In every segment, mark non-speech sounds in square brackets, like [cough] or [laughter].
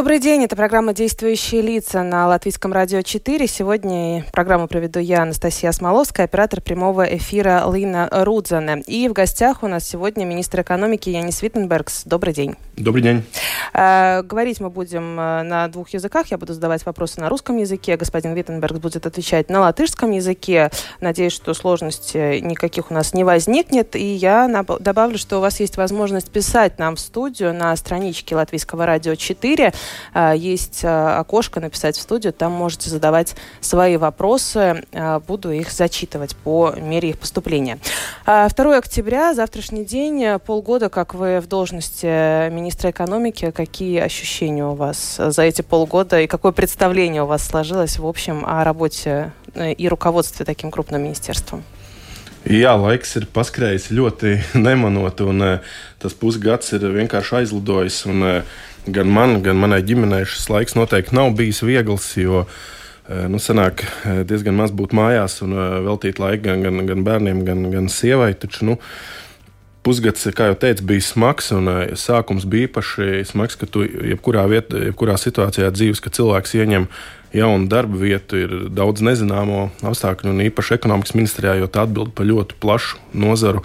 Добрый день, это программа «Действующие лица» на Латвийском радио 4. Сегодня программу проведу я, Анастасия Смоловская, оператор прямого эфира Лина Рудзане. И в гостях у нас сегодня министр экономики Янис Виттенбергс. Добрый день. Добрый день. Э, говорить мы будем э, на двух языках. Я буду задавать вопросы на русском языке. Господин Виттенбергс будет отвечать на латышском языке. Надеюсь, что сложностей никаких у нас не возникнет. И я добавлю, что у вас есть возможность писать нам в студию на страничке Латвийского радио 4 Э, есть окошко «Написать в студию», там можете задавать свои вопросы, буду их зачитывать по мере их поступления. 2 октября, завтрашний день, полгода, как вы в должности министра экономики, какие ощущения у вас за эти полгода и какое представление у вас сложилось в общем о работе и руководстве таким крупным министерством? Jā, laiks ir paskrējis ļoti [laughs] nemanot, un tas pusgads ir vienkārši aizlidojis. Un, gan man, gan manai ģimenei šis laiks noteikti nav bijis viegls, jo e, nu, sanāk e, diezgan maz būt mājās un e, veltīt laiku gan, gan, gan bērniem, gan, gan sievai. Taču, nu, Pusgads, kā jau teicu, bija smags, un sākums bija īpaši smags, ka tu jebkurā, viet, jebkurā situācijā dzīves, kad cilvēks ieņem jaunu darba vietu, ir daudz nezināmo apstākļu, un īpaši ekonomikas ministrijā, jo tā atbild par ļoti plašu nozaru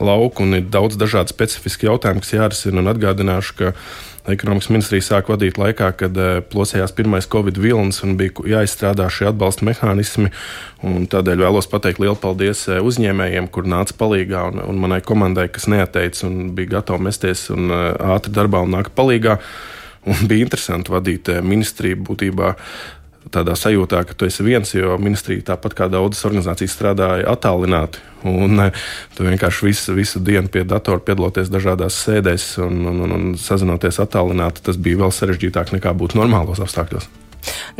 lauku, un ir daudz dažādu specifisku jautājumu, kas jārisina. Atgādināšu, ka Ekonomikas ministrija sāk vadīt laikā, kad uh, plosējās pirmais Covid vilnis un bija jāizstrādā šie atbalsta mehānismi. Tādēļ vēlos pateikt lielu paldies uh, uzņēmējiem, kur nāca palīdzīgā, un, un manai komandai, kas neateica un bija gatava mesties un uh, ātri darbā un nākt palīdzīgā. Un bija interesanti vadīt ministriju būtībā tādā sajūtā, ka tu esi viens, jo ministrija tāpat kā daudzas organizācijas strādāja attālināti. Un eh, tu vienkārši visu, visu dienu pie datora piedaloties dažādās sēdēs un, un, un, un sazinoties attālināti, tas bija vēl sarežģītāk nekā būtu normālos apstākļos.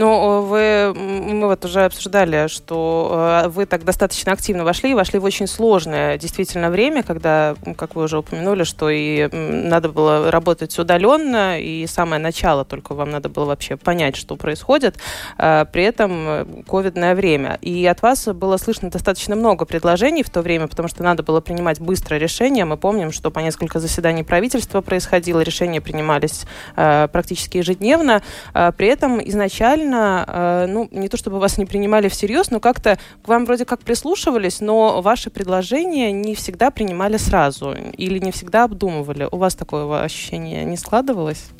Ну, вы, мы вот уже обсуждали, что э, вы так достаточно активно вошли, вошли в очень сложное действительно время, когда, как вы уже упомянули, что и надо было работать удаленно, и самое начало только вам надо было вообще понять, что происходит, э, при этом э, ковидное время. И от вас было слышно достаточно много предложений в то время, потому что надо было принимать быстро решения. Мы помним, что по несколько заседаний правительства происходило, решения принимались практически ежедневно. При этом изначально изначально, э, ну, не то чтобы вас не принимали всерьез, но как-то к вам вроде как прислушивались, но ваши предложения не всегда принимали сразу или не всегда обдумывали. У вас такое ощущение не складывалось?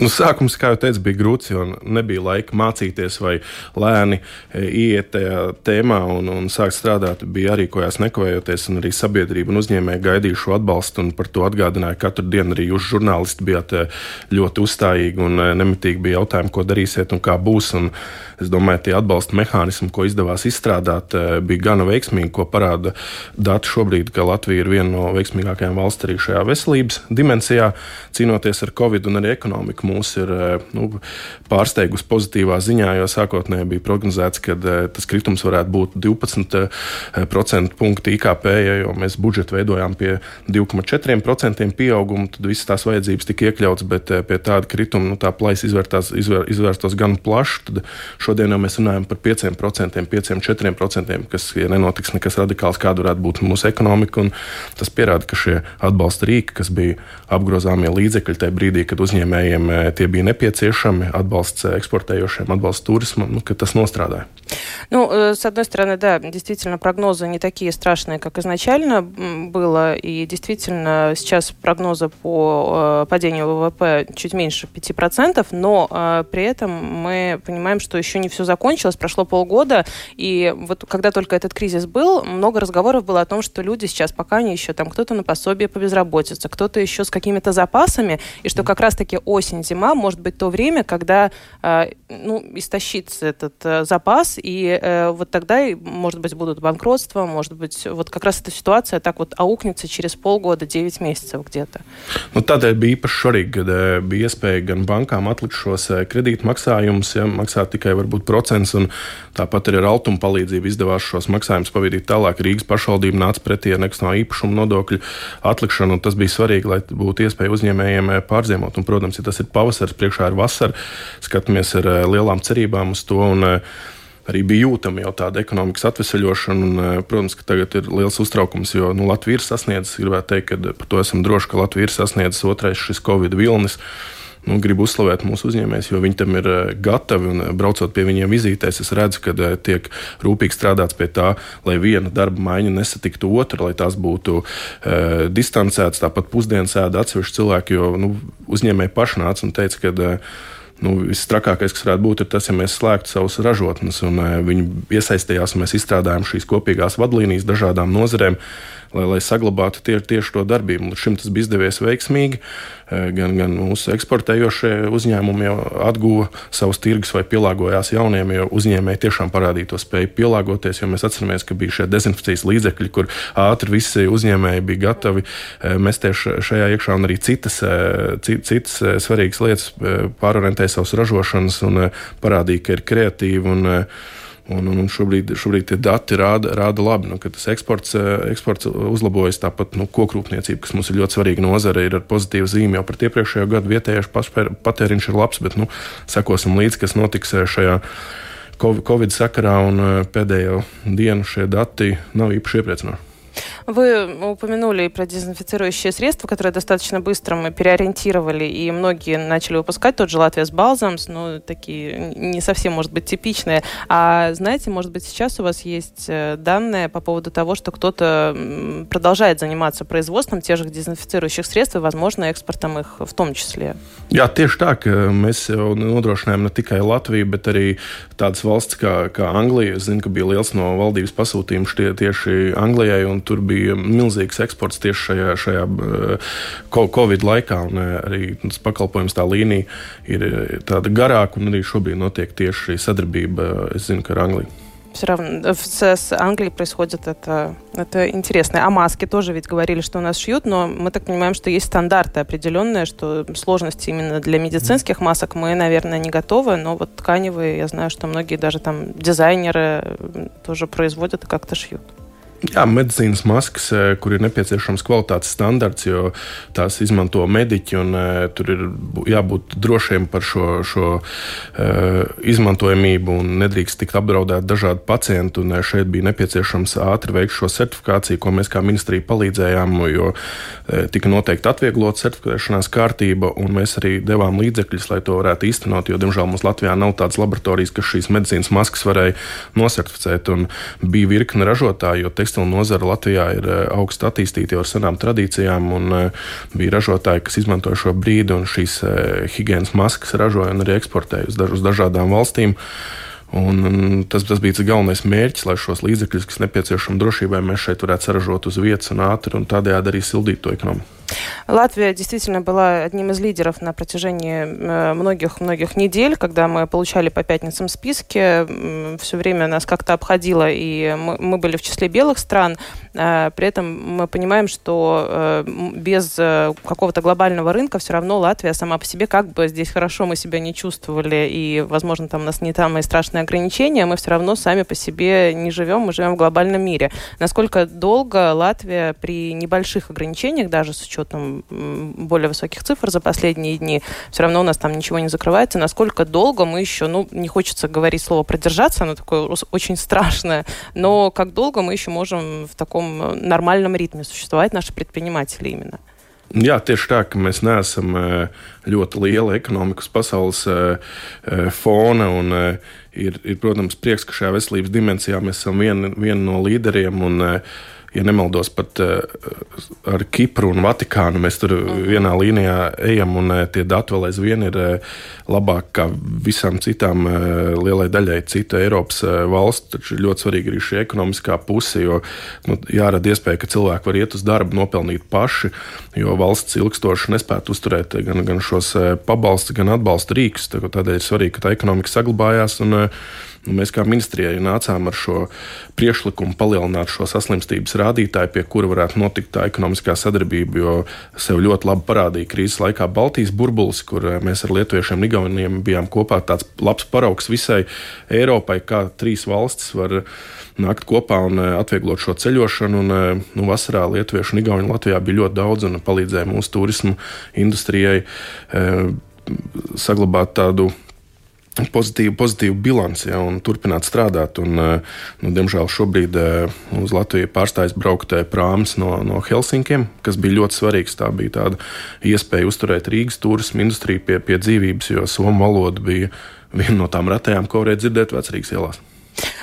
Nu, sākums, kā jau teicu, bija grūts, jo nebija laika mācīties vai lēni e, iet tajā tēmā un, un sākt strādāt. Bija arī ko jās nekavējoties, un arī sabiedrība un uzņēmēji gaidīja šo atbalstu, par to atgādināja katru dienu. Arī jūs, žurnālisti, bijāt e, ļoti uzstājīgi un e, nemitīgi bija jautājumi, ko darīsiet un kā būs. Un es domāju, tie atbalsta mehānismi, ko izdevās izstrādāt, bija gana veiksmīgi, ko parāda dati šobrīd, ka Latvija ir viena no veiksmīgākajām valsts arī šajā veselības dimensijā, cīnoties ar Covid un arī ekonomiku mūs ir eh, nu, pārsteigusi pozitīvā ziņā, jo sākotnēji bija prognozēts, ka eh, tas kritums varētu būt 12% eh, punktu IKP, ja jau mēs budžetu veidojām pie 2,4% pieauguma, tad visas tās vajadzības tika iekļautas, bet pie tāda krituma nu, tā plaisa izvērtās, izvēr, izvērstos gan plaši. Tad šodien jau mēs runājam par 5%, 5-4%, kas, ja nenotiks nekas radikāls, kāda varētu būt mūsu ekonomika. Tas pierāda, ka šie atbalsta rīki, kas bija apgrozāmie līdzekļi tajā brīdī, kad uzņēmējiem tie bija nepieciešami, atbalsts экспортирующим, atbalsts туризмам, ну, tas nostrādāja. Ну, с одной стороны, да, действительно, прогнозы не такие страшные, как изначально было, и действительно сейчас прогнозы по э, падению ВВП чуть меньше 5%, но э, при этом мы понимаем, что еще не все закончилось, прошло полгода, и вот когда только этот кризис был, много разговоров было о том, что люди сейчас пока не еще, там кто-то на пособие по безработице, кто-то еще с какими-то запасами, и что как раз-таки осень осень-зима может быть то время, когда ну, истощится этот запас, и вот тогда, может быть, будут банкротства, может быть, вот как раз эта ситуация так вот аукнется через полгода, 9 месяцев где-то. Nu, tādēļ bija īpaši svarīgi, kad bija iespēja gan bankām atlikt šos kredītmaksājumus, ja, maksāt tikai varbūt procents, un tāpat arī ar altuma palīdzību izdevās šos maksājumus pavadīt tālāk. Rīgas pašvaldība nāca pretī ar nekustamā īpašuma nodokļu atlikšanu, un tas bija svarīgi, lai būtu iespēja uzņēmējiem pārziemot. Un, protams, ja tas ir pavasaris, priekšā ir vasara, skatāmies ar lielām cerībām uz to. Un, arī bija jūtama jau tāda ekonomikas atvesaļošana. Un, eh, protams, ka tagad ir liels uztraukums, jo nu, Latvija ir sasniedzis, gribētu teikt, ka par to esam droši, ka Latvija ir sasniedzis otrais šis Covid vilnis. Nu, gribu uzslavēt mūsu uzņēmējus, jo viņi tam ir eh, gatavi. Un, eh, braucot pie viņiem vizītēs, es redzu, ka tiek rūpīgi strādāts pie tā, lai viena darba maiņa nesatiktu otru, lai tās būtu e, distancētas. Tāpat pusdienas ēda atsevišķi cilvēki, jo nu, uzņēmēji paši nāca un teica, ka nu, visstrakākais, kas varētu būt, ir tas, ja mēs slēgtu savus ražotnes. Un, uh, viņi iesaistījās, un mēs izstrādājām šīs kopīgās vadlīnijas dažādām nozarēm, lai, lai saglabātu tie, tieši to darbību. Līdz šim tas bija izdevies veiksmīgi. Uh, gan, gan mūsu eksportējošie uzņēmumi jau atguva savus tirgus vai pielāgojās jauniem, jo uzņēmēji tiešām parādīja to spēju pielāgoties. Mēs atceramies, ka bija šie dezinfekcijas līdzekļi, kur ātri visi uzņēmēji bija gatavi uh, mesties šajā iekšā, un arī citas, citas svarīgas lietas pārorientēt savas ražošanas un parādīja, ka ir kreatīvi. Un, Un, un, un šobrīd, šobrīd tie dati rāda, rāda labi, nu, ka tas eksports, eh, eksports uzlabojas. Tāpat nu, kokrūpniecība, kas mums ir ļoti svarīga nozare, ir ar pozitīvu zīmi. Jau par iepriekšējo gadu vietējais patēriņš ir labs, bet nu, sekosim līdzi, kas notiks šajā. Covid sakarā un pēdējo dienu šie dati nav īpaši iepriecinoši. Вы упомянули про дезинфицирующие средства, которые достаточно быстро мы переориентировали, и многие начали выпускать тот же Латвия с Балзамс, ну, такие не совсем, может быть, типичные. А знаете, может быть, сейчас у вас есть э, данные по поводу того, что кто-то продолжает заниматься производством тех же дезинфицирующих средств и, возможно, экспортом их в том числе? Jā, tieši tā, ka mēs nodrošinājām ne tikai Latviju, bet arī tādas valsts kā, kā Anglija. Es zinu, ka bija liels no valdības pasūtījums tie, tur bija milzīgs eksports tieši šajā, šajā eh, Covid laikā. Eh, arī tas pakalpojums, tā līnija ir eh, tāda garāka, un arī šobrīd notiek tieši šī sadarbība, es zinu, ar Angliju. все равно с, с Англией происходит это, это интересно. А маски тоже ведь говорили, что у нас шьют, но мы так понимаем, что есть стандарты определенные, что сложности именно для медицинских масок мы, наверное, не готовы, но вот тканевые, я знаю, что многие даже там дизайнеры тоже производят и как-то шьют. Jā, medicīnas maskas, eh, kur ir nepieciešams kvalitātes standarts, jo tās izmanto mediķi, un uh, tur ir jābūt drošiem par šo, šo uh, izmantojamību, un nedrīkst tikt apdraudēt dažādi pacienti. Šeit bija nepieciešams ātri veikt šo certifikāciju, ko mēs kā ministrija palīdzējām, jo tika noteikti atvieglot certificēšanās kārtība, un mēs arī devām līdzekļus, lai to varētu īstenot, jo, diemžēl, mums Latvijā nav tādas laboratorijas, kas šīs medicīnas maskas varēja nosertificēt, un bija virkne ražotāju, tekstilu nozara Latvijā ir eh, augstu attīstīta jau ar senām tradīcijām, un eh, bija ražotāji, kas izmantoja šo brīdi un šīs eh, higiēnas maskas ražoja un arī eksportēja uz, daž, uz dažādām valstīm. Un tas, tas bija tas galvenais mērķis, lai šos līdzekļus, kas nepieciešami drošībai, mēs šeit varētu saražot uz vietas un ātri un tādējādi arī sildīt to ekonomiku. Латвия действительно была одним из лидеров на протяжении многих-многих недель, когда мы получали по пятницам списки. Все время нас как-то обходило, и мы были в числе белых стран. А, при этом мы понимаем, что э, без э, какого-то глобального рынка все равно Латвия сама по себе, как бы здесь хорошо мы себя не чувствовали, и, возможно, там у нас не самые страшные ограничения, мы все равно сами по себе не живем, мы живем в глобальном мире. Насколько долго Латвия при небольших ограничениях, даже с учетом учетом более высоких цифр за последние дни, все равно у нас там ничего не закрывается. Насколько долго мы еще, ну, не хочется говорить слово продержаться, оно такое очень страшное, но как долго мы еще можем в таком э, нормальном ритме существовать, наши предприниматели именно? Jā, tieši tā, ka mēs neesam ļoti liela ekonomikas pasaules fona. Un, ir, ir, protams, prieks, ka šajā veselības dimensijā mēs esam viena vien no līderiem. Un, ja nemaldos, pat uh, ar Kipru un Vatikānu mēs tur mm. vienā līnijā ejam, un uh, tie dati vēl aizvien ir uh, labāk kā visām citām lielai daļai citu Eiropas valstu. Taču ļoti svarīgi ir šī ekonomiskā puse, jo nu, jārada iespēja, ka cilvēki var iet uz darbu, nopelnīt paši, jo valsts ilgstoši nespētu uzturēt gan, gan šos pabalstus, gan atbalsta rīkus. Tādēļ ir svarīgi, ka tā ekonomika saglabājās. Un, Nu, mēs kā ministrijai nācām ar šo priekšlikumu palielināt šo saslimstības rādītāju, pie kura varētu notikt tā ekonomiskā sadarbība, jo sev ļoti labi parādīja krīzes laikā Baltijas burbulis, kur eh, mēs ar lietuviešiem un igauniem bijām kopā tāds labs paraugs visai Eiropai, kā trīs valstis var nākt kopā un eh, atvieglot šo ceļošanu. Un, eh, nu, vasarā Lietuviešu un Igauni Latvijā bija ļoti daudz un palīdzēja mūsu turismu industrijai saglabāt tādu pozitīvu, pozitīvu bilanci ja, un turpināt strādāt. Un, eh, nu, diemžēl šobrīd eh, uz Latviju pārstājas braukt eh, prāms no, no Helsinkiem, kas bija ļoti svarīgs. Tā bija tāda iespēja uzturēt Rīgas turismu industriju pie, pie dzīvības, jo somu valoda bija viena no tām retējām, ko varēja dzirdēt vecrīgas ielās.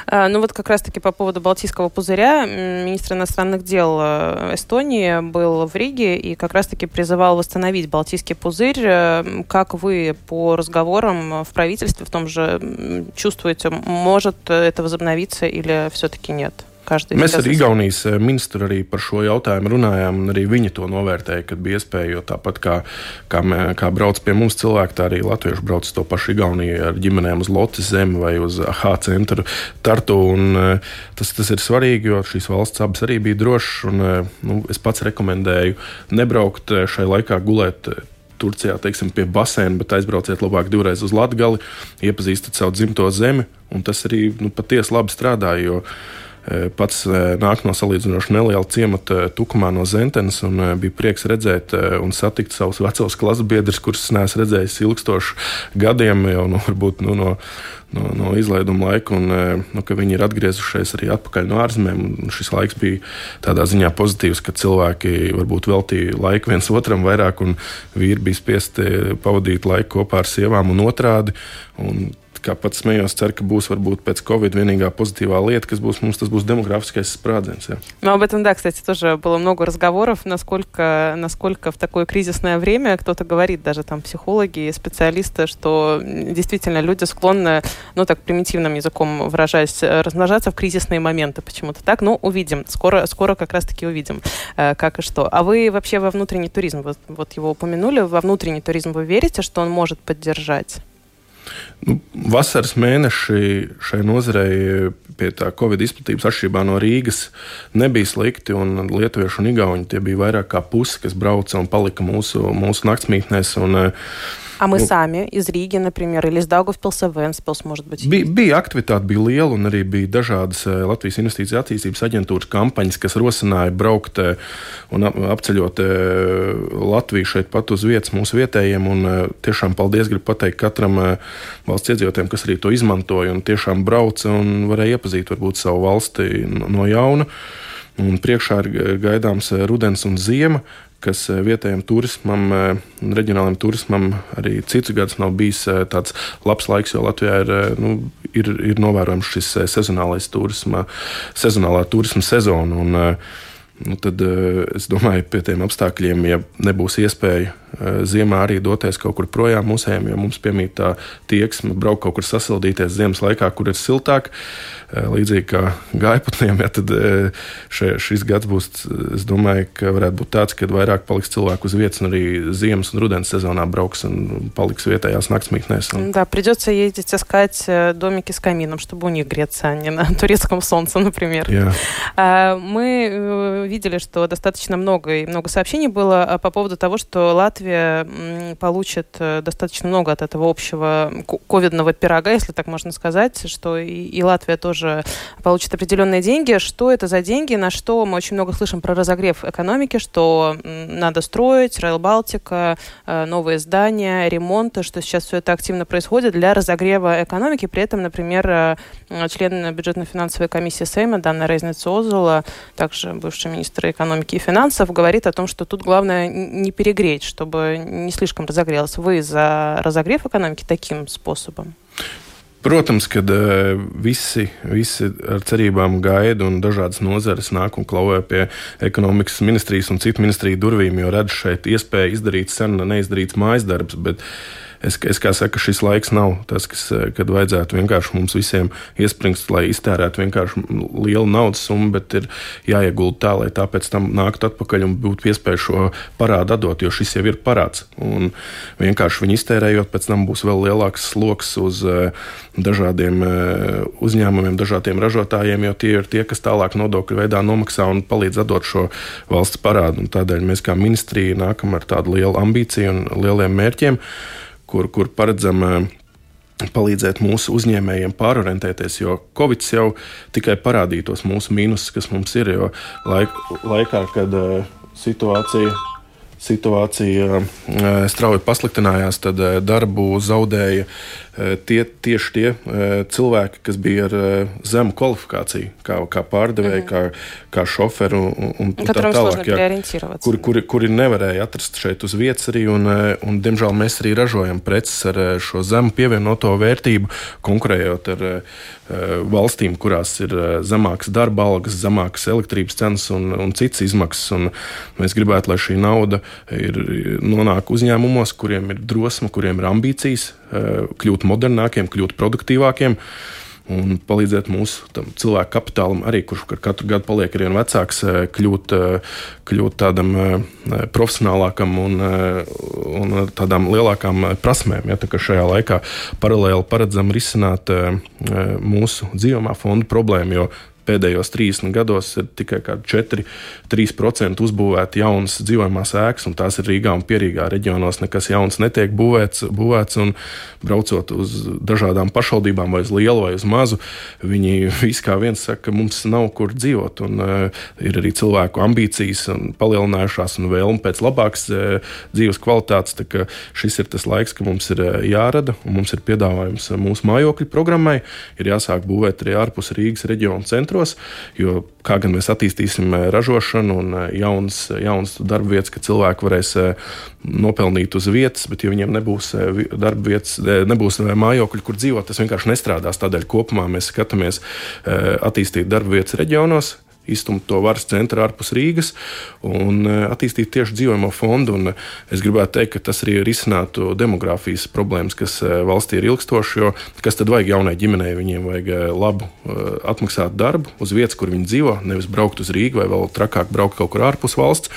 А, ну вот как раз-таки по поводу Балтийского пузыря министр иностранных дел э, Эстонии был в Риге и как раз-таки призывал восстановить Балтийский пузырь. Э, как вы по разговорам в правительстве в том же чувствуете, может это возобновиться или все-таки нет? Karstīs, Mēs ar Igaunijas eh, ministru arī par šo jautājumu runājām, un arī viņi to novērtēja, kad bija iespēja, jo tāpat kā, kā, mē, kā brauc pie mums cilvēki, tā arī latvieši brauc to pašu Igauniju ar ģimenēm uz Lotas zemi vai uz H centru Tartu, un eh, tas, tas ir svarīgi, jo šīs valsts abas arī bija drošas, un eh, nu, es pats rekomendēju nebraukt šai laikā gulēt Turcijā, teiksim, pie basēna, bet aizbrauciet labāk divreiz uz Latviju, iepazīstat savu dzimto zemi. Un tas arī nu, patiesi labi strādā, jo pats eh, nāk no salīdzinoši neliela ciemata eh, Tukumā no Zentenes, un bija prieks redzēt un satikt savus vecos klases biedrus, kurus neesmu redzējis ilgstoši gadiem, jau nu, varbūt nu, no, no, no izlaiduma laika, un nu, ka viņi ir atgriezušies arī atpakaļ no ārzemēm. Šis laiks bija tādā ziņā pozitīvs, ka cilvēki varbūt veltīja laiku viens otram vairāk, un vīri bija spiesti pavadīt laiku kopā ar sievām un otrādi. Un kā pats smējos, ceru, ka būs varbūt pēc Covid vienīgā позитивная лет, kas būs mums, tas būs демографский спрадзенс. Ну, об этом, да, кстати, тоже было много разговоров, насколько, насколько в такое кризисное время кто-то говорит, даже там психологи и специалисты, что действительно люди склонны, ну, так примитивным языком выражаясь, размножаться в кризисные моменты почему-то так. Ну, увидим. Скоро, скоро как раз-таки увидим, э, как и что. А вы вообще во внутренний туризм, вот, вот его упомянули, во внутренний туризм вы верите, что он может поддержать? Nu, vasaras mēneši šai nozarei pie tā Covid izplatības atšķirībā no Rīgas nebija slikti. Lietuvieši un Igauni bija vairāk kā pusi, kas brauca un palika mūsu, mūsu naktsmītnēs. Un, uh, А мы ну, сами из Риги, например, или из Daugavpilsa, Ventspils, может быть? Bija, bija aktivitāte, bija liela, un arī bija dažādas Latvijas investīciju attīstības aģentūras kampaņas, kas rosināja braukt un apceļot Latviju šeit pat uz vietas mūsu vietējiem. Un tiešām paldies gribu pateikt katram valsts iedzīvotājiem, kas arī to izmantoja un tiešām brauca un varēja iepazīt varbūt savu valsti no jauna. Un priekšā ir gaidāms rudens un ziema, kas eh, vietējiem turismam, eh, reģionālajiem turismam arī citus gadus nav bijis eh, tāds labs laiks, jo Latvijā ir, nu, ir, ir novērojams šis sezonālais turisma, sezonālā turisma sezona. Un, nu, tad es domāju, pie tiem apstākļiem, ja nebūs iespēja ziemā arī doties kaut kur projām musējiem, jo mums piemīt tā tieksme braukt kaut kur sasildīties ziemas laikā, kur ir siltāk. Līdzīgi kā gaiputniem, [laughs] ja tad še, šis gads būs, es domāju, ka varētu būt tāds, ka vairāk paliks cilvēku uz vietas, un arī ziemas un rudens сезона брauks un paliks vietējās naktsmītnēs. Un... Да, придется ездить искать домики с камином, чтобы у них греться, а не на турецком [laughs] солнце, например. Yeah. Мы видели, что достаточно много и много сообщений было по поводу того, что Латвия Латвия получит э, достаточно много от этого общего ковидного пирога, если так можно сказать, что и, и Латвия тоже получит определенные деньги. Что это за деньги? На что мы очень много слышим про разогрев экономики, что надо строить, Rail Балтика, э, новые здания, ремонты, что сейчас все это активно происходит для разогрева экономики. При этом, например, э, член бюджетно-финансовой комиссии Сейма Дана Рейзнец Озула, также бывший министр экономики и финансов, говорит о том, что тут главное не перегреть, чтобы не слишком разогрелась. Вы за разогрев экономики таким способом? Protams, ka uh, visi, visi ar cerībām gaida un dažādas nozares nāk un klauvē pie ekonomikas ministrijas un citu ministriju durvīm, jo redz šeit iespēju izdarīt sen neizdarīts mājas darbs. Bet, uh, es, es kā saku, šis laiks nav tas, kas, eh, kad vajadzētu vienkārši mums visiem iespringst, lai iztērētu vienkārši lielu naudas summu, bet ir jāiegulda tā, lai tā pēc tam nāktu atpakaļ un būtu iespēja šo parādu atdot, jo šis jau ir parāds. Un vienkārši viņu iztērējot, pēc tam būs vēl lielāks sloks uz eh, dažādiem eh, uzņēmumiem, dažādiem ražotājiem, jo tie ir tie, kas tālāk nodokļu veidā nomaksā un palīdz atdot šo valsts parādu. Un tādēļ mēs kā ministrija nākam ar tādu lielu ambīciju un lieliem mērķiem kur, kur paredzam eh, palīdzēt mūsu uzņēmējiem pārorientēties, jo Covid jau tikai parādīja tos mūsu mīnusus, kas mums ir. Jo laik, laikā, kad uh, situācija situācija eh, strauji pasliktinājās, tad darbu zaudēja tie, tieši tie cilvēki, kas bija ar zemu kvalifikāciju, kā, kā pārdevēji, mm. kā, kā šoferi un, un tā tālāk. Jā, kuri, kuri, kuri nevarēja atrast šeit uz vietas arī, un, un diemžēl mēs arī ražojam preces ar šo zemu pievienoto vērtību, konkurējot ar valstīm, kurās ir zemākas darba algas, zemākas elektrības cenas un, un citas izmaksas. Un mēs gribētu, lai šī nauda ir, nonāk uzņēmumos, kuriem ir drosme, kuriem ir ambīcijas kļūt modernākiem, kļūt produktīvākiem. Un palīdzēt mūsu cilvēku kapitālam, arī kurš katru gadu paliek ar vien vecāks, kļūt, kļūt tādam profesionālākam un, un tādām lielākām prasmēm. Ja, tā šajā laikā paralēli paredzam risināt mūsu dzīvojamā fonda problēmu, jo pēdējos 30 gados ir tikai 4-3% uzbūvēti jaunas dzīvojamās ēkas, un tās ir Rīgā un Pierīgā reģionos. Nekas jauns netiek būvēts, būvēts un braucot uz dažādām pašvaldībām, vai uz lielu vai uz mazu, viņi [laughs] visi kā viens saka, ka mums nav kur dzīvot. Un, uh, ir arī cilvēku ambīcijas palielinājušās un vēlme pēc labākas uh, dzīves kvalitātes. Šis ir tas laiks, ka mums ir uh, jārada un mums ir piedāvājums mūsu mājokļu programmai. Ir jāsāk būvēt arī ārpus Rīgas reģiona centra centros, jo kā gan mēs attīstīsim eh, ražošanu un eh, jaunas, jaunas darba vietas, ka cilvēki varēs eh, nopelnīt uz vietas, bet ja viņiem nebūs darba vietas, nebūs mājokļi, kur dzīvot, tas vienkārši nestrādās. Tādēļ kopumā mēs skatāmies attīstīt darba vietas reģionos, iztumt to varas centru ārpus Rīgas un e, attīstīt tieši dzīvojamo fondu. Un e, es gribētu teikt, ka tas arī risinātu demogrāfijas problēmas, kas e, valstī ir ilgstošas. Jo kas tad vajag jaunai ģimenei? Viņiem vajag labu atmaksātu darbu uz vietas, kur viņi dzīvo, nevis braukt uz Rīgu vai vēl trakāk braukt kaut kur ārpus valsts,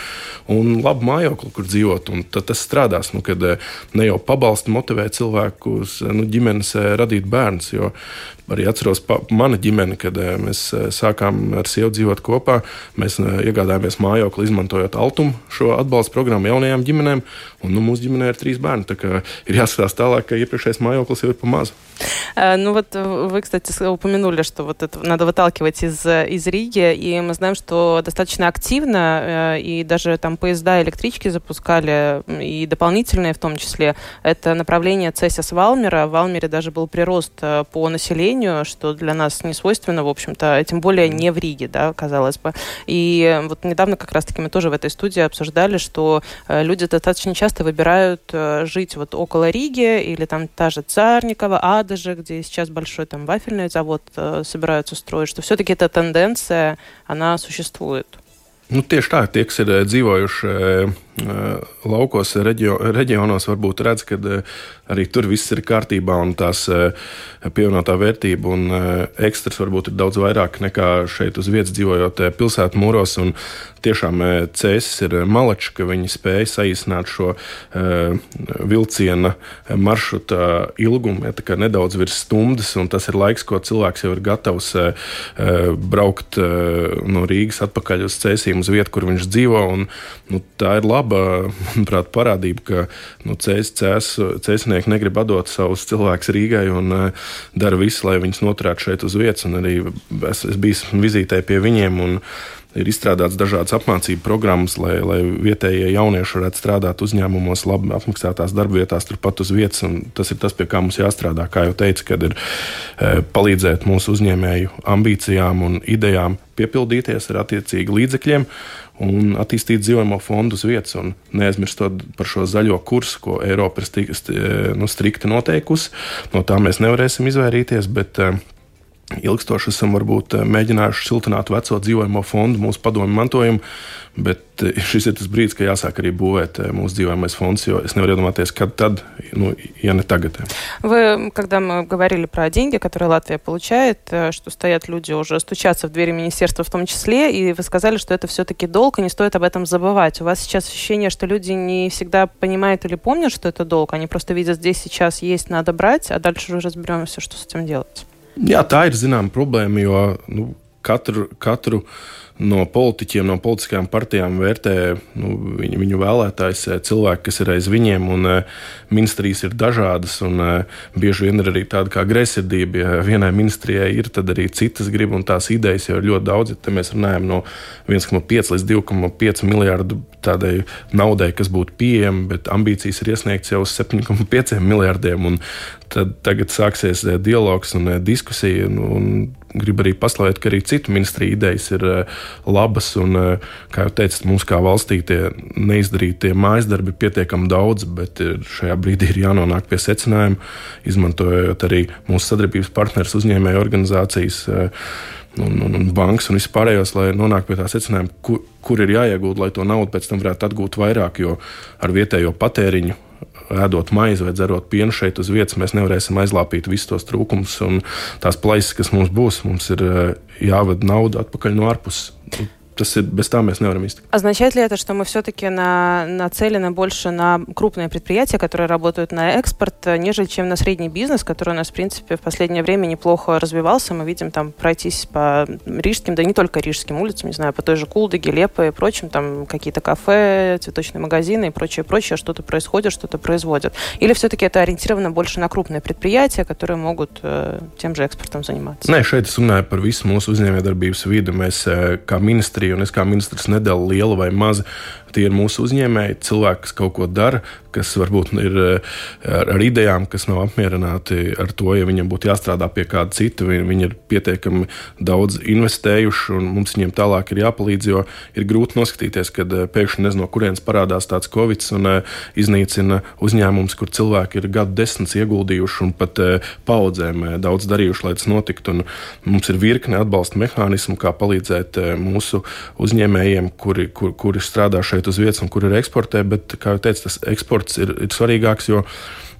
un labu mājokli, kur dzīvot. Un tad tas strādās, nu, kad ne jau pabalsti motivē cilvēkus, nu, ģimenes radīt bērns. Jo arī atceros pa, mana ģimene, kad mēs sākām ar sievu dzīvot kopā. Mēs uh, iegādājāmies mājokli, izmantojot Altumu šo atbalstu programmu jaunajām ģimenēm. Un, nu, mūsu ģimenē ir trīs bērni. Ir jāskatās tālāk, ka iepriekšējais mājoklis jau ir pa mazu. Ну вот вы, кстати, упомянули, что вот это надо выталкивать из, из Риги, и мы знаем, что достаточно активно, и даже там поезда, электрички запускали, и дополнительные в том числе, это направление Цесис Валмера. В Валмере даже был прирост по населению, что для нас не свойственно, в общем-то, тем более не в Риге, да, казалось бы. И вот недавно как раз-таки мы тоже в этой студии обсуждали, что э, люди достаточно часто выбирают э, жить вот около Риги или там та же Царникова, Адыжа, где сейчас большой там вафельный завод э, собираются строить, что все-таки эта тенденция, она существует. Nu, tieši tā, tie, kas ir dzīvojuši laukos, reģio, reģionos, varbūt redz, ka arī tur viss ir kārtībā un tās pievienotā vērtība un ekstras varbūt ir daudz vairāk nekā šeit uz vietas dzīvojot pilsētu mūros. Tiešām cēsis ir malačs, ka viņi spēja saīsināt šo vilciena maršruta ilgumu, ja, nedaudz virs stundas, un tas ir laiks, ko cilvēks jau ir gatavs braukt no Rīgas atpakaļ uz cēsīm, uz vietu, kur viņš dzīvo. Un, nu, tā ir laba, manuprāt, parādība, ka nu, cēsnieki negrib atdot savus cilvēkus Rīgai un uh, dara visu, lai viņus noturētu šeit uz vietas. Arī es, es biju vizītē pie viņiem. Un, Ir izstrādāts dažādas apmācību programmas, lai, lai vietējie jaunieši varētu strādāt uzņēmumos, labi apmaksātās darbvietās, turpat uz vietas. Tas ir tas, pie kā mums jāstrādā. Kā jau teicu, kad ir e, palīdzēt mūsu uzņēmēju ambīcijām un idejām piepildīties ar attiecīgiem līdzekļiem un attīstīt dzīvojamo fondu uz vietas. Neaizmirstot par šo zaļo kursu, ko Eiropa ir nu, strikti noteikusi. No tā mēs nevarēsim izvairīties. Bet, ilgstoši esam varbūt mēģinājuši siltināt veco dzīvojamo fondu, mūsu padomu mantojumu, Bet eh, šis ir tas brīdis, kad jāsāk arī būvēt eh, mūsu dzīvojamais фонд, jo es nevaru iedomāties, kad tad, ну, я не tagad. Вы, когда мы говорили про деньги, которые Латвия получает, э, что стоят люди уже стучатся в двери министерства в том числе, и вы сказали, что это все-таки долг, и не стоит об этом забывать. У вас сейчас ощущение, что люди не всегда понимают или помнят, что это долг, они просто видят, здесь сейчас есть, надо брать, а дальше уже разберемся, что с этим делать. Jā, tā ir zināma problēma, jo nu, katru, katru no politiķiem, no politiskajām partijām vērtē nu, viņu, viņu vēlētājs, eh, cilvēki, kas ir aiz viņiem, un uh, ministrijas ir dažādas. Un, uh, bieži vien ir arī tāda kā greizsirdība. Ja vienai ministrijai ir, tad arī citas grib, un tās idejas jau ir ļoti daudz. Ja mēs runājam no 1,5 līdz 2,5 miljardu tādai naudai, kas būtu pieejama, bet ambīcijas ir iesniegts jau uz 7,5 miljardiem. Tad tagad sāksies dialogs un diskusija. Un, un gribu arī paslavēt, ka arī citu ministriju idejas ir uh, labas. Un, uh, kā jau teicu, mums kā valstī tie neizdarītie mājas darbi ir pietiekami daudz, bet šajā brīdī ir jānonāk pie secinājuma, izmantojot arī mūsu sadarbības partneru uzņēmēju organizācijas. Un, un, un bankas un vispārējos, lai nonāktu pie tā secinājuma, kur, kur ir jāiegūt, lai to naudu pēc tam varētu atgūt vairāk, jo ar vietējo patēriņu. Ēdot maizi vai dzerot pienu šeit uz vietas, mēs nevarēsim aizlāpīt visus tos trūkumus un tās plaisas, kas mums būs. Mums ir jāved nauda atpakaļ no ārpuses tas ir, без tā mēs nevaram iztikt. Означает ли это, что мы все-таки на, нацелены больше на крупные предприятия, которые работают на экспорт, нежели чем на средний бизнес, который у нас, в принципе, в последнее время неплохо развивался. Мы видим там пройтись по рижским, да не только рижским улицам, не знаю, по той же Кулдыге, Лепо и прочим, там какие-то кафе, цветочные магазины и прочее, прочее, что-то происходит, что-то производят. Или все-таки это ориентировано больше на крупные предприятия, которые могут э, тем же экспортом заниматься? Nē, šeit es runāju par visu mūsu uzņēmējdarbības vidi. Mēs kā ministrija ministrija, un es kā ministrs nedalu lielu vai mazu. Tie ir mūsu uzņēmēji, cilvēki, kas kaut ko dara, kas varbūt ir eh, ar, ar idejām, kas nav apmierināti ar to, ja viņam būtu jāstrādā pie kāda cita. Viņi, viņi ir pietiekami daudz investējuši, un mums viņiem tālāk ir jāpalīdz, jo ir grūti noskatīties, kad eh, pēkšņi nezinu, no kurienes parādās tāds covid un uh, iznīcina uzņēmums, kur cilvēki ir gadu desmitus ieguldījuši un pat paudzēm daudz darījuši, lai tas notiktu. Un mums ir virkne atbalsta mehānismu, kā palīdzēt mūsu uzņēmējiem, kuri, kur, kuri strādā šeit uz vietas un kuri ir eksportē, bet, kā jau teicu, tas eksports ir, ir svarīgāks. Jo,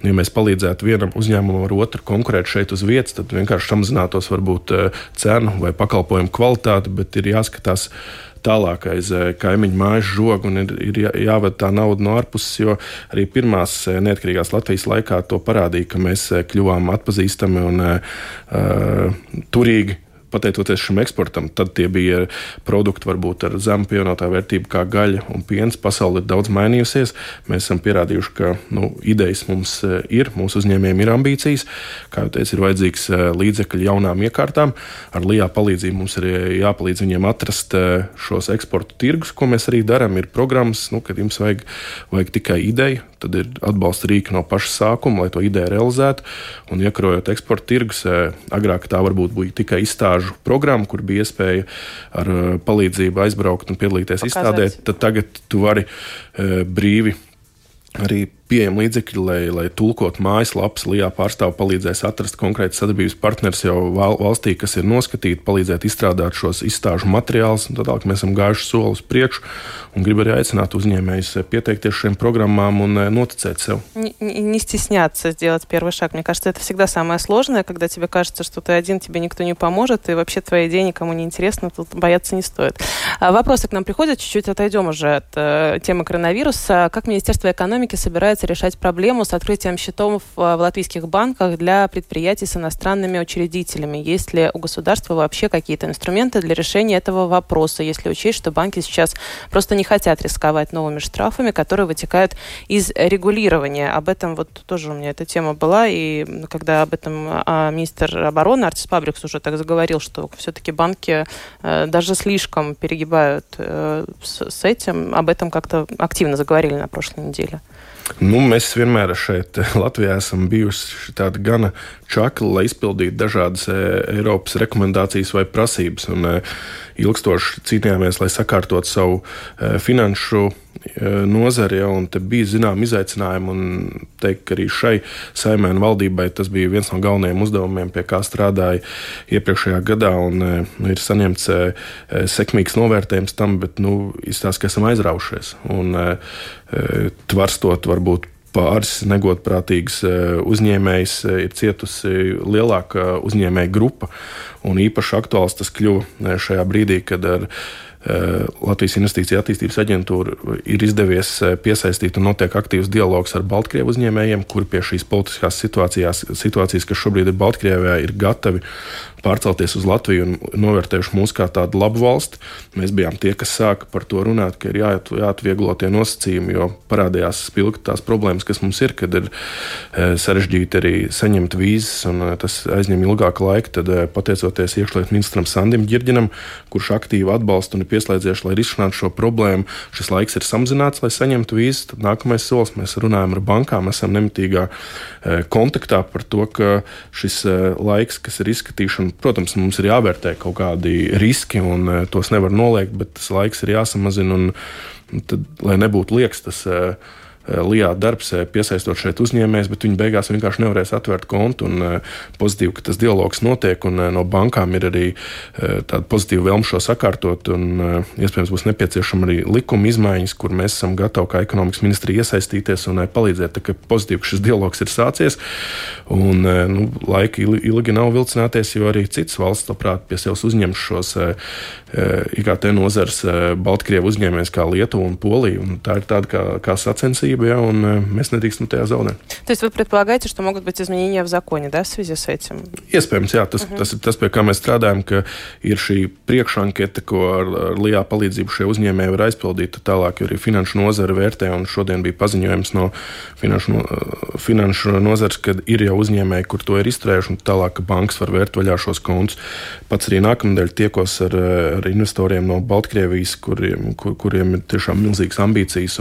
ja mēs palīdzētu vienam uzņēmumam ar otru konkurēt šeit uz vietas, tad vienkārši samazinātos varbūt eh, cenu vai pakalpojumu kvalitāte, bet ir jāskatās tālāk aiz eh, kaimiņu mājas žoga un ir, ir jāved tā nauda no ārpuses, jo arī pirmās eh, neatkarīgās Latvijas laikā to parādīja, ka mēs kļuvām atpazīstami un uh, turīgi pateicoties šim eksportam, tad tie bija produkti varbūt ar zemu pievienotā vērtību, kā gaļa un piens. Pasaule ir daudz mainījusies. Mēs esam pierādījuši, ka nu, idejas mums e, ir, mūsu uzņēmējiem ir ambīcijas. Kā jau teicu, ir vajadzīgs e, līdzekļi jaunām iekārtām. Ar LIBE palīdzību mums ir jāpalīdz viņiem atrast e, šos eksporta tirgus, ko mēs arī darām. Ir programmas, nu, kad jums vajag, vajag tikai ideju, tad ir atbalsta rīki no paša sākuma, lai to ideju realizētu. Un iekrojot eksporta tirgus, agrāk tā varbūt bija tikai izstāde izstāžu programmu, kur bija iespēja ar uh, palīdzību aizbraukt un piedalīties Pakāzēt. izstādē, tad tagad tu vari uh, brīvi arī pieejami līdzekļi, lai, lai tulkotu mājaslapas. Lijā pārstāv palīdzēs atrast konkrēti sadarbības partners jau valstī, kas ir noskatīti, palīdzēt izstrādāt šos izstāžu materiālus. Tad mēs esam gājuši soli uz priekšu un gribu arī aicināt uzņēmējus pieteikties šiem programmām un э, noticēt sev. Не, не стесняться сделать первый шаг. Мне кажется, это всегда самое сложное, когда тебе кажется, что ты один, тебе никто не поможет, и вообще твоя идея никому не интересна, тут бояться не стоит. Вопросы к нам приходят, чуть-чуть отойдем уже от э, темы коронавируса. Как Министерство экономики собирается пытается решать проблему с открытием счетов в латвийских банках для предприятий с иностранными учредителями. Есть ли у государства вообще какие-то инструменты для решения этого вопроса, если учесть, что банки сейчас просто не хотят рисковать новыми штрафами, которые вытекают из регулирования. Об этом вот тоже у меня эта тема была, и когда об этом а, министр обороны Артис Пабрикс уже так заговорил, что все-таки банки э, даже слишком перегибают э, с этим, об этом как-то активно заговорили на прошлой неделе. Nu, mēs vienmēr šeit, Latvijā, esam bijuši tādi gana čakli, lai izpildītu dažādas Eiropas rekomendācijas vai prasības. Un, ilgstoši cīnījāmies, lai sakārtotu savu finanšu nozari, ja, un te bija zināmi izaicinājumi. Un teikt, ka arī šai saimē un valdībai tas bija viens no galvenajiem uzdevumiem, pie kā strādāja iepriekšējā gadā. Un, nu, ir saņemts sekmīgs novērtējums tam, bet nu, izstāsta, ka esam aizraušies. Un, tvarstot varbūt pāris negodprātīgas uzņēmējas ir cietusi lielāka uzņēmēja grupa. Un īpaši aktuāls tas kļuva šajā brīdī, kad ar Latvijas Investīcija attīstības aģentūra ir izdevies piesaistīt un notiek aktīvs dialogs ar Baltkrievu uzņēmējiem, kuri pie šīs politiskās situācijas, situācijas kas šobrīd ir Baltkrievijā, ir gatavi pārcelties uz Latviju un novērtējuši mūs kā tādu labu valsti. Mēs bijām tie, kas sāka par to runāt, ka ir jāat, jāatvieglo tie nosacījumi, jo parādījās spilgti tās problēmas, kas mums ir, kad ir e, sarežģīti arī saņemt vīzas, un e, tas aizņem ilgāku laiku. Tad, e, pateicoties iekšlietu ministram Sandim Girģinam, kurš aktīvi atbalsta un ir pieslēdzies, lai risinātu šo problēmu. Šis laiks ir samazināts, lai saņemtu vīzu. Tad nākamais solis mēs runājam ar bankām, esam nemitīgā kontaktā par to, ka šis laiks, kas ir izskatīšana, protams, mums ir jāvērtē kaut kādi riski un eh, tos nevar noliegt, bet tas laiks ir jāsamazina. Un tad, lai nebūtu liekas, tas Eh, Lijā darbs, eh, piesaistot šeit uzņēmējus, bet viņi beigās vienkārši nevarēs atvērt kontu. Un, eh, pozitīvi, ka tas dialogs notiek, un no bankām ir arī tāda pozitīva vēlme šo sakārtot. Un, iespējams, būs nepieciešama arī likuma izmaiņas, kur mēs esam gatavi kā ekonomikas ministrija iesaistīties un palīdzēt. Tā, pozitīvi, ka šis dialogs ir sācies, un nu, laika ilgi nav vilcināties, jo arī citas valsts labprāt pie sevis uzņem šos IKT nozars Baltkrievu uzņēmējus kā Lietuva un Polija. Un tā ir tāda kā, kā sacensība kustīба, ja, un э, mēs nedrīkstam tajā zaudēt. То есть вы предполагаете, что могут быть изменения в законе, да, в связи с этим? Iespējams, jā, tas, uh -huh. tas ir tas, pie kā mēs strādājam, ka ir šī priekšankete, ko ar, ar lielā palīdzību šie uzņēmēji var aizpildīt. Tālāk arī finanšu nozare vērtē, un šodien bija paziņojums no finanšu, no, finanšu nozares, ka ir jau uzņēmēji, kur to ir izturējuši, un tālāk ka bankas var vērt vaļā šos kontus. Pats arī nākamnedēļ tiekos ar, ar ar investoriem no Baltkrievijas, kuriem, kur, kuriem ir tiešām milzīgas ambīcijas,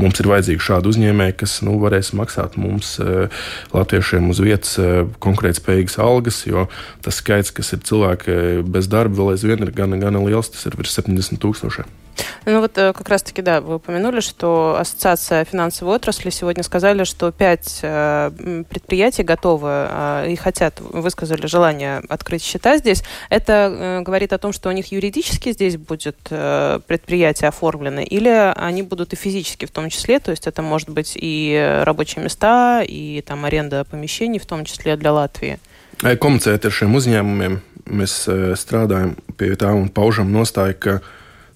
mums ir vajadzīgi šādi uzņēmēji, kas nu, varēs maksāt mums, eh, latviešiem, uz vietas eh, konkurētspējīgas algas, jo tas skaits, kas ir cilvēki bez darba, vēl aizvien ir gana, gana liels, tas ir virs 70 tūkstošiem. Ну вот э, как раз-таки, да, вы упомянули, что Ассоциация финансовой отрасли сегодня сказали, что пять э, предприятий готовы э, и хотят, высказали желание открыть счета здесь. Это говорит о том, что у них юридически здесь будет предприятие оформлено, или они будут и физически в том числе, то есть это может быть и рабочие места, и там аренда помещений, в том числе для Латвии. Komunicēt ar šiem uzņēmumiem, mēs strādājam pie tā un paužam nostāju, ka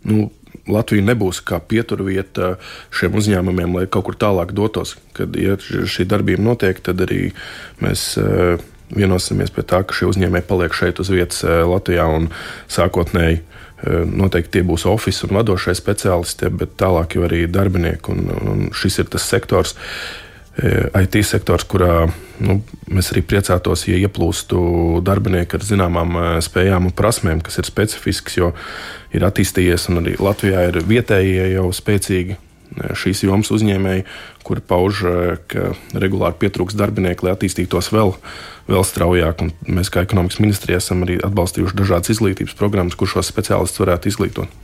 nu, Latvija nebūs kā pieturvieta šiem uzņēmumiem, lai kaut kur tālāk dotos. Kad ja šī darbība notiek, tad arī mēs uh, vienosimies pie tā, ka šie uzņēmēji paliek šeit uz vietas uh, Latvijā un sākotnēji. Uh, noteikti tie būs oficiāli un vadošie speciālisti, bet tālāk jau arī darbinieki. Un, un šis ir tas sektors, IT sektors, kurā nu, mēs arī priecātos, ja ieplūstu darbinieki ar zināmām spējām un prasmēm, kas ir specifisks, jo ir attīstījies un arī Latvijā ir vietējie jau spēcīgi šīs jomas uzņēmēji, kuri pauž, ka regulāri pietrūks darbinieku, lai attīstītos vēl, vēl straujāk. Un mēs, kā ekonomikas ministrija, esam arī atbalstījuši dažādas izglītības programmas, kur šos speciālistus varētu izglītot.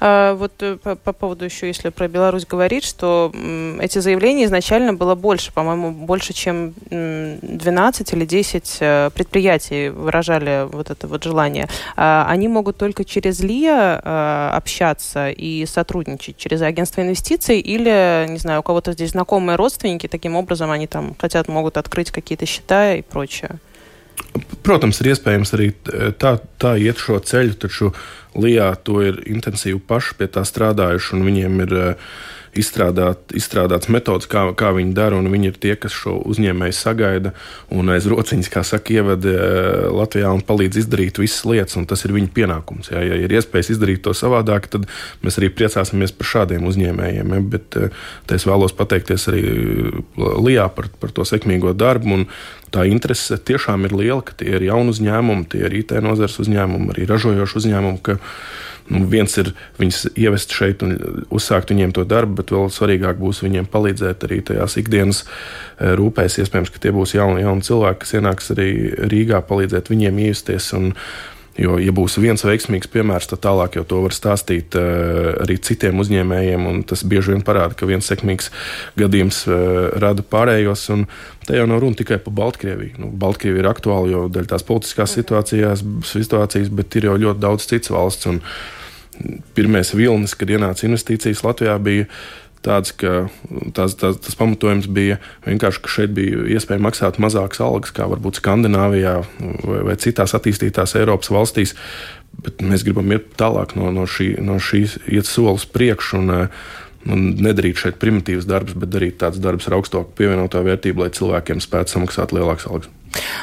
А, вот э, по, по поводу еще, если про Беларусь говорить, что эти заявления изначально было больше, по-моему, больше, чем 12 или 10 э, предприятий выражали вот это вот желание. А, они могут только через ЛИА э, общаться и сотрудничать через агентство инвестиций или, не знаю, у кого-то здесь знакомые родственники, таким образом они там хотят, могут открыть какие-то счета и прочее. Protams, ir iespējams arī tā, tā iet šo ceļu, taču Lijā to ir intensīvi paši pie tā strādājuši, un viņiem ir uh, izstrādāt, izstrādāts metods, kā, kā viņi dara, un viņi ir tie, kas šo uzņēmēju sagaida un aiz rociņas, kā saka, ievada eh, Latvijā un palīdz izdarīt visas lietas, un tas ir viņa pienākums. Jā. Ja ir iespējas izdarīt to savādāk, tad mēs arī priecāsimies par šādiem uzņēmējiem. Ja. Bet eh, es vēlos pateikties arī Lijā par, par to sekmīgo darbu. Tā interese tiešām ir liela, ka tie ir jauni uzņēmumi, tie ir IT nozares uzņēmumi, arī ražojoši uzņēmumi nu, viens ir viņus ievest šeit un uzsākt viņiem to darbu, bet vēl svarīgāk būs viņiem palīdzēt arī tajās ikdienas rūpēs. Iespējams, ka tie būs jauni, jauni cilvēki, kas ienāks arī Rīgā, palīdzēt viņiem iesties. Un, Jo, ja būs viens veiksmīgs piemērs, tad tālāk jau to var stāstīt uh, arī citiem uzņēmējiem. Tas bieži vien parāda, ka viens sekmīgs gadījums uh, rada pārējos. Te jau nav runa tikai par Baltkrieviju. Nu, Baltkrievija ir aktuāla jau dēļ tās politiskās situācijas, bet ir jau ļoti daudz citas valsts. Pirmais vilnis, kad ienāca investīcijas Latvijā, bija tāds, ka tās, tās, tas pamatojums bija vienkārši, ka šeit bija iespēja maksāt mazākas algas, kā varbūt Skandināvijā vai, vai citās attīstītās Eiropas valstīs. Bet mēs gribam iet tālāk no, no, šī, no šīs, iet solis priekšu. Un, un nedarīt šeit primitīvas darbus, bet darīt tādus darbus ar augstāku pievienoto vērtību, lai cilvēkiem spētu samaksāt lielākas algas.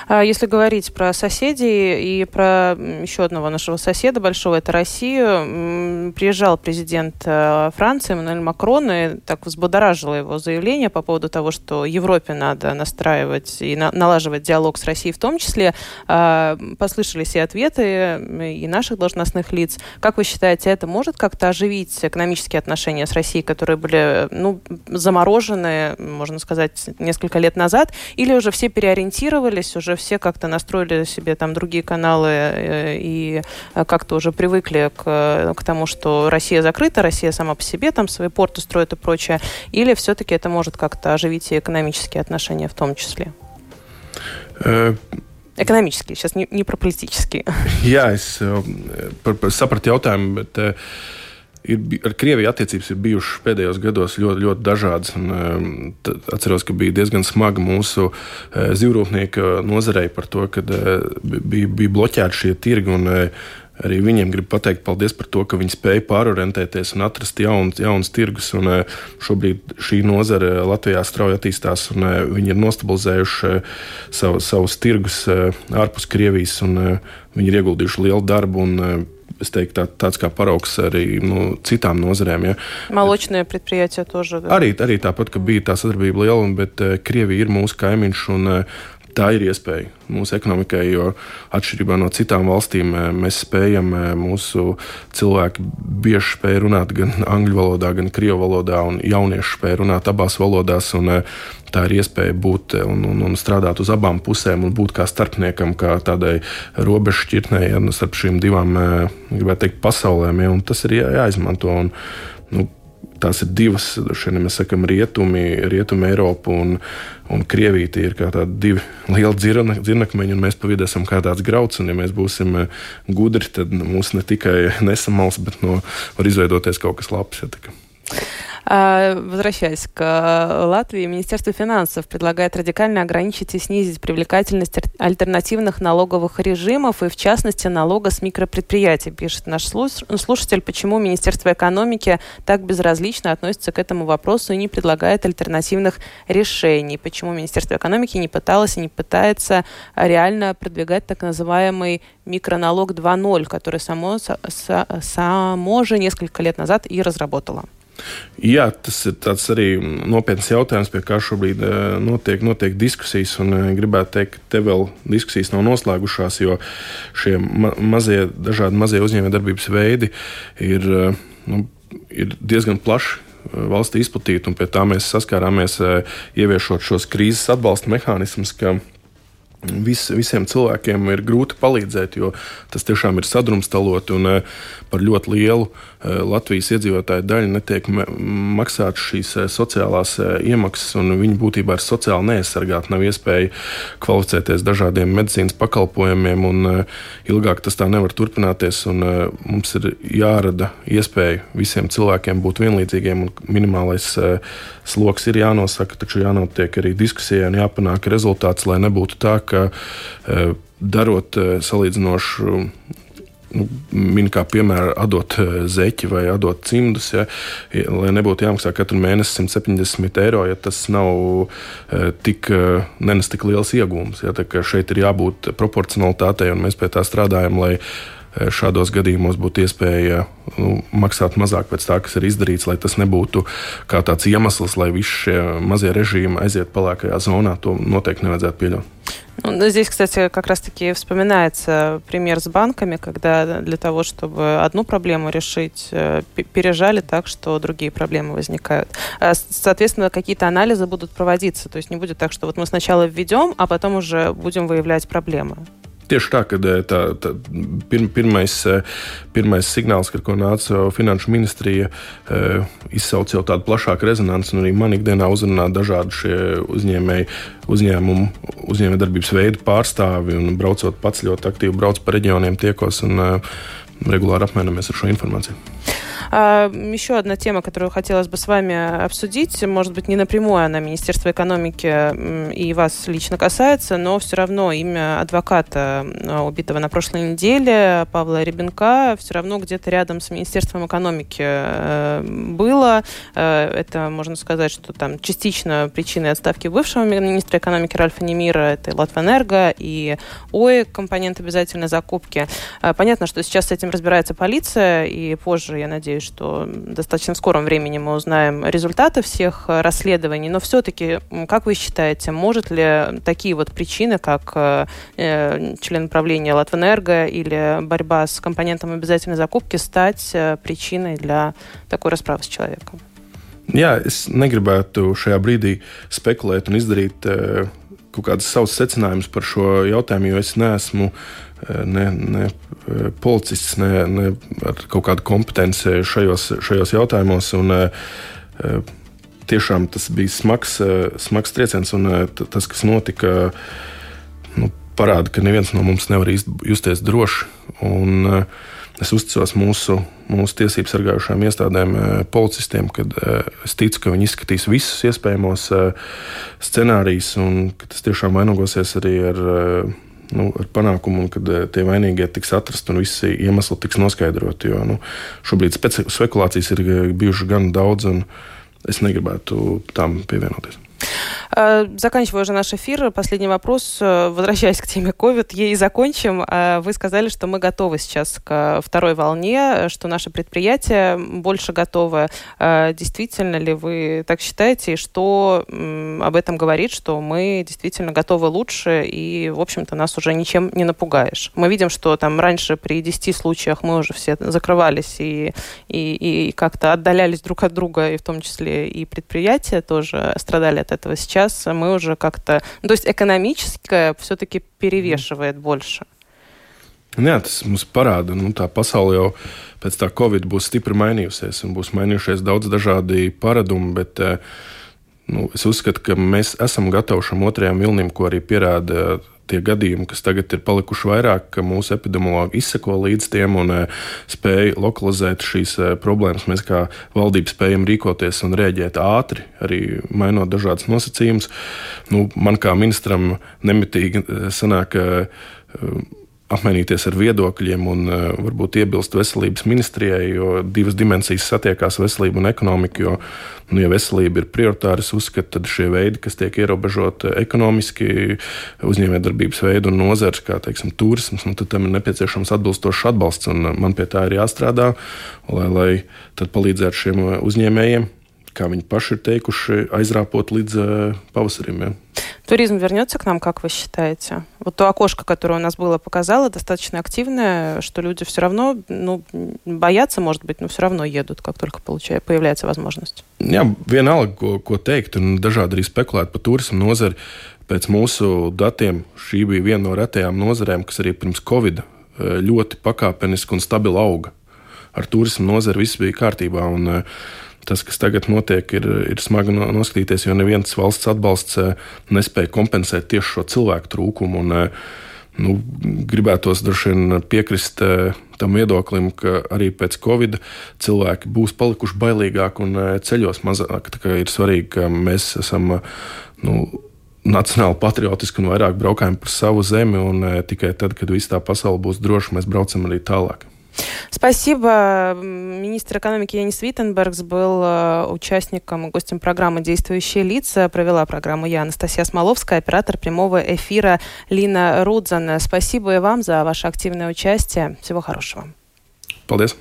А Если говорить про соседей и про еще одного нашего соседа большого, это Россию, приезжал президент э, Франции Эммануэль Макрон и так взбудоражило его заявление по поводу того, что Европе надо настраивать и на налаживать диалог с Россией в том числе. А, послышались и ответы и наших должностных лиц. Как вы считаете, это может как-то оживить экономические отношения с Россией, которые были ну, заморожены, можно сказать, несколько лет назад, или уже все переориентировались, разобрались, уже все как-то настроили себе там другие каналы э, и э, как-то уже привыкли к, к тому, что Россия закрыта, Россия сама по себе там свои порты строит и прочее, или все-таки это может как-то оживить и экономические отношения в том числе? Э, Ekonomiskie, сейчас не, не про политические. Jā, es sapratu jautājumu, bet ir, ar Krieviju attiecības ir bijušas pēdējos gados ļoti, ļoti dažādas. Un, um, atceros, ka bija diezgan smaga mūsu uh, zīvrūpnieka nozarei par to, ka uh, bija, bija bloķēti šie tirgi. Un, uh, Arī viņiem gribu pateikt paldies par to, ka viņi spēja pārorientēties un atrast jaunus, jaunus tirgus. Un, šobrīd šī nozare Latvijā strauji attīstās, un viņi ir nostabilizējuši savu, savus tirgus ārpus Krievijas. Viņi ir ieguldījuši lielu darbu un es teiktu, tā, tāds kā paraugs arī nu, citām nozarēm. Ja. Молочные предприятия тоже. Да? Arī, arī tāpat, ka bija tā sadarbība liela, bet uh, Krievija ir mūsu kaimiņš. Un, uh, Tā ir iespēja mūsu ekonomikai, jo atšķirībā no citām valstīm eh, mēs spējam, mūsu cilvēki bieži spēj runāt gan [laughs] angļu valodā, gan krievu valodā, un jaunieši spēj runāt abās valodās. Un, tā ir iespēja būt un, un, un strādāt uz abām pusēm un būt kā starpniekam, kā tādai robežu šķirtnei ja, starp šīm divām teikt, pasaulēm. Ja, tas ir jā, jāizmanto. Un, nu, Tās ir divas, šeit mēs sakām, rietumi, rietumi Eiropa un, un Krievija. Tie ir kā tādi divi lieli dzirnakmeņi, un mēs pa vidu esam kā tāds grauds. Un, ja mēs būsim gudri, tad mūs ne tikai nesamals, bet no, var izveidoties kaut kas labs. Ja, А, возвращаясь к э, Латвии, Министерство финансов предлагает радикально ограничить и снизить привлекательность альтернативных налоговых режимов и, в частности, налога с микропредприятий, пишет наш слушатель. Почему Министерство экономики так безразлично относится к этому вопросу и не предлагает альтернативных решений? Почему Министерство экономики не пыталось и не пытается реально продвигать так называемый микроналог 2.0, который само, само же несколько лет назад и разработало? Jā, tas ir arī nopietns jautājums, pie kā šobrīd eh, notiek, notiek diskusijas. Eh, gribētu teikt, ka te vēl diskusijas nav noslēgušās, jo šie ma mazie, dažādi mazie uzņēmējdarbības veidi ir, eh, nu, ir diezgan plaši valstī izplatīti, un pie tā mēs saskārāmies ieviešot šos krīzes atbalsta mehānismus vis, visiem cilvēkiem ir grūti palīdzēt, jo tas tiešām ir sadrumstaloti un par ļoti lielu Latvijas iedzīvotāju daļu netiek maksātas šīs eh, sociālās iemaksas, un viņi būtībā ir sociāli neaizsargāti. Nav iespēja kvalificēties dažādiem medicīnas pakalpojumiem, un ilgāk tas tā nevar turpināties. Mums ir jārada iespēja visiem cilvēkiem būt vienlīdzīgiem, un minimālais sloks ir jānosaka, taču jānotiek arī diskusijai un jāpanāk rezultāts, lai nebūtu tā, ka darot salīdzinošu nu, min kā piemēru, atdot e, zeķi vai atdot cimdus, ja, lai nebūtu jāmaksā katru mēnesi 170 eiro, ja tas nav tik, nenes tik liels iegūms. Ja, šeit ir jābūt proporcionalitātei, un mēs pie tā strādājam, lai šādos gadījumos būtu iespēja nu, maksāt mazāk pēc tā, kas ir izdarīts, lai tas nebūtu kā tāds iemesls, lai visi šie mazie režīmi aiziet pelēkajā zonā. To noteikti nevajadzētu pieļaut. Ну, здесь, кстати, как раз-таки вспоминается пример с банками, когда для того, чтобы одну проблему решить, э, пережали так, что другие проблемы возникают. А, соответственно, какие-то анализы будут проводиться. То есть не будет так, что вот мы сначала введем, а потом уже будем выявлять проблемы. Tieši tā, kad tā, tā, pir, pirmais, pirmais signāls, ar ko nāca Finanšu ministrija, izsauca jau tādu plašāku rezonanci, un arī man ikdienā uzrunā dažādi šie uzņēmēji, uzņēmumu, uzņēmējdarbības veidu pārstāvi, un braucot pats ļoti aktīvi braucu pa reģioniem, tiekos un regulāri apmainamies ar šo informāciju. А, еще одна тема, которую хотелось бы с вами обсудить, может быть, не напрямую она Министерства экономики и вас лично касается, но все равно имя адвоката, убитого на прошлой неделе, Павла Ребенка, все равно где-то рядом с Министерством экономики э, было. Э, это, можно сказать, что там частично причиной отставки бывшего министра экономики Ральфа Немира, это Латвэнерго и ОИ, компонент обязательной закупки. Э, понятно, что сейчас с этим разбирается полиция, и позже, я надеюсь, что достаточно в скором времени мы узнаем результаты всех э, расследований. Но все-таки, как вы считаете, может ли такие вот причины, как э, э, член правления Латвэнерго или борьба с компонентом обязательной закупки, стать причиной для такой расправы с человеком? Jā, es negribētu šajā brīdī spekulēt un izdarīt uh, kaut kādus savus secinājumus par šo jautājumu, jo es neesmu ne, ne policists, ne, ne ar kaut kādu kompetenci šajos, šajos jautājumos. Un, tiešām tas bija smags, smags trieciens, un tas, kas notika, nu, parāda, ka neviens no mums nevar justies droši. Un, es uzticos mūsu, mūsu tiesību sargājušām iestādēm, policistiem, kad es ticu, ka viņi izskatīs visus iespējamos scenārijus, un ka tas tiešām vainagosies arī ar nu, ar panākumu, kad eh, tie vainīgie tiks atrasti un visi iemesli tiks noskaidroti. Jo nu, šobrīd spekulācijas ir eh, bijušas gan daudz, un es negribētu tām pievienoties. Э, заканчивая уже наш эфир, последний вопрос, э, возвращаясь к теме COVID, ей закончим. Э, вы сказали, что мы готовы сейчас к второй волне, что наши предприятия больше готовы. Действительно ли вы так считаете? И что об этом говорит, что мы действительно готовы лучше, и, в общем-то, нас уже ничем не напугаешь? Мы видим, что там раньше при 10 случаях мы уже все закрывались и, и, и как-то отдалялись друг от друга, и в том числе и предприятия тоже страдали от этого. Сейчас сейчас мы уже как-то... Ну, то есть экономическое все-таки перевешивает больше. Jā, tas mums parāda, ka nu, tā pasaule jau pēc tā Covid būs stipri mainījusies un būs mainījušies daudz dažādi paradumi. Bet, eh, nu, es uzskatu, ka mēs esam gatavi šim otrajam vilnim, ko arī pierāda tie gadījumi, kas tagad ir palikuši vairāk, ka mūsu epidemiologi izseko līdz tiem un e, spēja lokalizēt šīs e, problēmas. Mēs kā valdība spējam rīkoties un rēģēt ātri, arī mainot dažādas nosacījumus. Nu, man kā ministram nemitīgi e, sanāk apmainīties ar viedokļiem un uh, varbūt iebilst veselības ministrijai, jo divas dimensijas satiekās - veselība un ekonomika. Jo, nu, ja veselība ir prioritāra, es uzskatu, tad šie veidi, kas tiek ierobežoti ekonomiski, uzņēmējdarbības veidi un nozars, kā teiksim, turisms, nu, tad tam ir nepieciešams atbilstošs atbalsts. Man pie tā ir jāstrādā, lai, lai palīdzētu šiem uzņēmējiem kā viņi paši ir teikuši, aizrāpot līdz uh, pavasarim. Ja. Туризм вернется к нам, как вы считаете? Вот то окошко, которое у нас было, показало достаточно активное, что люди все равно, ну, боятся, может быть, но все равно едут, как только получает, появляется возможность. Jā, vienalga, ko, ko teikt, un dažādi arī spekulēt par turismu nozari. Pēc mūsu datiem šī bija viena no retajām nozarēm, kas arī pirms Covid ļoti pakāpeniski un stabili auga. Ar turismu nozari viss bija kārtībā. Un, uh, tas, kas tagad notiek, ir, ir smagi noskatīties, jo neviens valsts atbalsts eh, nespēja kompensēt tieši šo cilvēku trūkumu. Un, eh, nu, gribētos droši vien piekrist eh, tam viedoklim, ka arī pēc Covid cilvēki būs palikuši bailīgāki un ceļos mazāk. Ir svarīgi, ka mēs esam. Nu, nacionāli patriotiski un vairāk braukājam par savu zemi, un tikai tad, kad viss tā pasaule būs droša, mēs braucam arī tālāk. Спасибо. Министр экономики Янис Виттенбергс был э, участником, гостем программы «Действующие лица». Провела программу я, Анастасия Смоловская, оператор прямого эфира Лина Рудзан. Спасибо и вам за ваше активное участие. Всего хорошего. Paldies!